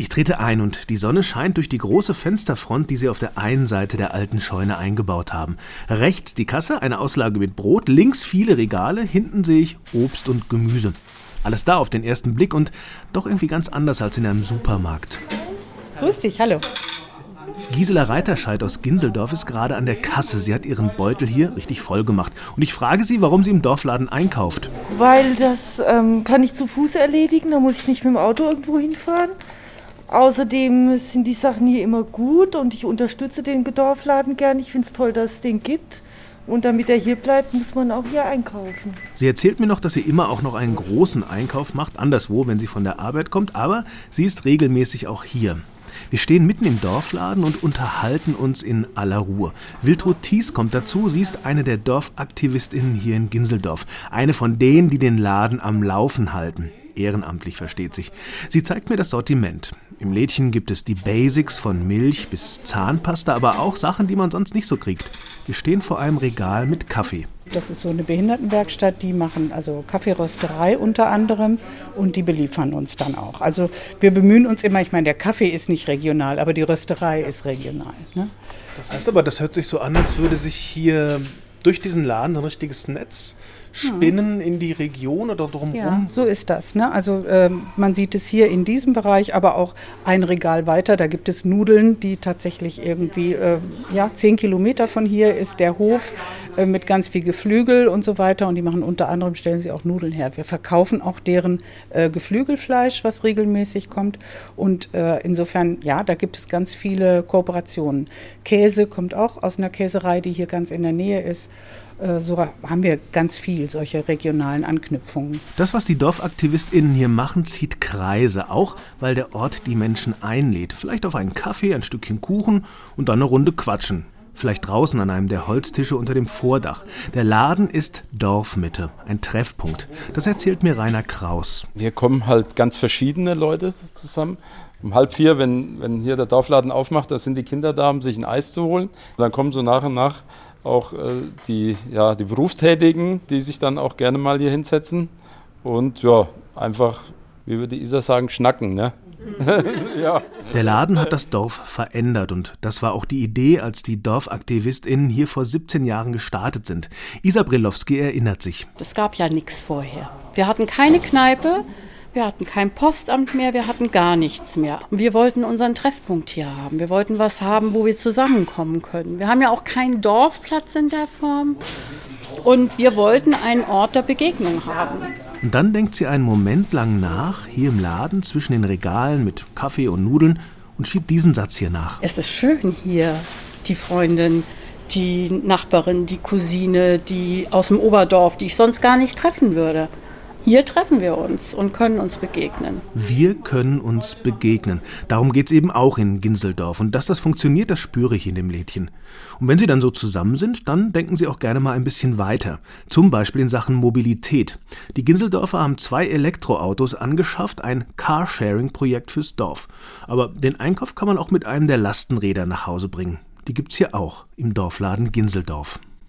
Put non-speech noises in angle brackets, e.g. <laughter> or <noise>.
Ich trete ein und die Sonne scheint durch die große Fensterfront, die sie auf der einen Seite der alten Scheune eingebaut haben. Rechts die Kasse, eine Auslage mit Brot, links viele Regale, hinten sehe ich Obst und Gemüse. Alles da auf den ersten Blick und doch irgendwie ganz anders als in einem Supermarkt. Grüß dich, hallo. Gisela Reiterscheid aus Ginseldorf ist gerade an der Kasse. Sie hat ihren Beutel hier richtig voll gemacht. Und ich frage sie, warum sie im Dorfladen einkauft. Weil das ähm, kann ich zu Fuß erledigen, da muss ich nicht mit dem Auto irgendwo hinfahren. Außerdem sind die Sachen hier immer gut und ich unterstütze den Dorfladen gern. Ich finde es toll, dass es den gibt. Und damit er hier bleibt, muss man auch hier einkaufen. Sie erzählt mir noch, dass sie immer auch noch einen großen Einkauf macht, anderswo, wenn sie von der Arbeit kommt, aber sie ist regelmäßig auch hier. Wir stehen mitten im Dorfladen und unterhalten uns in aller Ruhe. Wiltrud Thies kommt dazu. Sie ist eine der Dorfaktivistinnen hier in Ginseldorf. Eine von denen, die den Laden am Laufen halten. Ehrenamtlich versteht sich. Sie zeigt mir das Sortiment. Im Lädchen gibt es die Basics von Milch bis Zahnpasta, aber auch Sachen, die man sonst nicht so kriegt. Wir stehen vor einem Regal mit Kaffee. Das ist so eine Behindertenwerkstatt, die machen also Kaffeerösterei unter anderem und die beliefern uns dann auch. Also wir bemühen uns immer, ich meine, der Kaffee ist nicht regional, aber die Rösterei ist regional. Ne? Das heißt aber, das hört sich so an, als würde sich hier durch diesen Laden ein richtiges Netz spinnen in die Region oder drumherum? Ja, so ist das. Ne? Also ähm, man sieht es hier in diesem Bereich, aber auch ein Regal weiter. Da gibt es Nudeln, die tatsächlich irgendwie, äh, ja, zehn Kilometer von hier ist der Hof äh, mit ganz viel Geflügel und so weiter. Und die machen unter anderem, stellen sie auch Nudeln her. Wir verkaufen auch deren äh, Geflügelfleisch, was regelmäßig kommt. Und äh, insofern, ja, da gibt es ganz viele Kooperationen. Käse kommt auch aus einer Käserei, die hier ganz in der Nähe ist. Äh, so haben wir ganz viel solche regionalen Anknüpfungen. Das, was die DorfaktivistInnen hier machen, zieht Kreise, auch weil der Ort die Menschen einlädt. Vielleicht auf einen Kaffee, ein Stückchen Kuchen und dann eine Runde quatschen. Vielleicht draußen an einem der Holztische unter dem Vordach. Der Laden ist Dorfmitte, ein Treffpunkt. Das erzählt mir Rainer Kraus. Hier kommen halt ganz verschiedene Leute zusammen. Um halb vier, wenn, wenn hier der Dorfladen aufmacht, da sind die Kinder da, um sich ein Eis zu holen. Und dann kommen so nach und nach auch äh, die, ja, die Berufstätigen, die sich dann auch gerne mal hier hinsetzen und ja, einfach, wie würde Isa sagen, schnacken. Ne? <laughs> ja. Der Laden hat das Dorf verändert und das war auch die Idee, als die DorfaktivistInnen hier vor 17 Jahren gestartet sind. Isa Brilowski erinnert sich. Es gab ja nichts vorher. Wir hatten keine Kneipe, wir hatten kein Postamt mehr, wir hatten gar nichts mehr. Wir wollten unseren Treffpunkt hier haben. Wir wollten was haben, wo wir zusammenkommen können. Wir haben ja auch keinen Dorfplatz in der Form. Und wir wollten einen Ort der Begegnung haben. Und dann denkt sie einen Moment lang nach, hier im Laden zwischen den Regalen mit Kaffee und Nudeln und schiebt diesen Satz hier nach. Es ist schön hier, die Freundin, die Nachbarin, die Cousine, die aus dem Oberdorf, die ich sonst gar nicht treffen würde. Hier treffen wir uns und können uns begegnen. Wir können uns begegnen. Darum geht es eben auch in Ginseldorf. Und dass das funktioniert, das spüre ich in dem Lädchen. Und wenn Sie dann so zusammen sind, dann denken Sie auch gerne mal ein bisschen weiter. Zum Beispiel in Sachen Mobilität. Die Ginseldorfer haben zwei Elektroautos angeschafft, ein Carsharing-Projekt fürs Dorf. Aber den Einkauf kann man auch mit einem der Lastenräder nach Hause bringen. Die gibt's hier auch im Dorfladen Ginseldorf.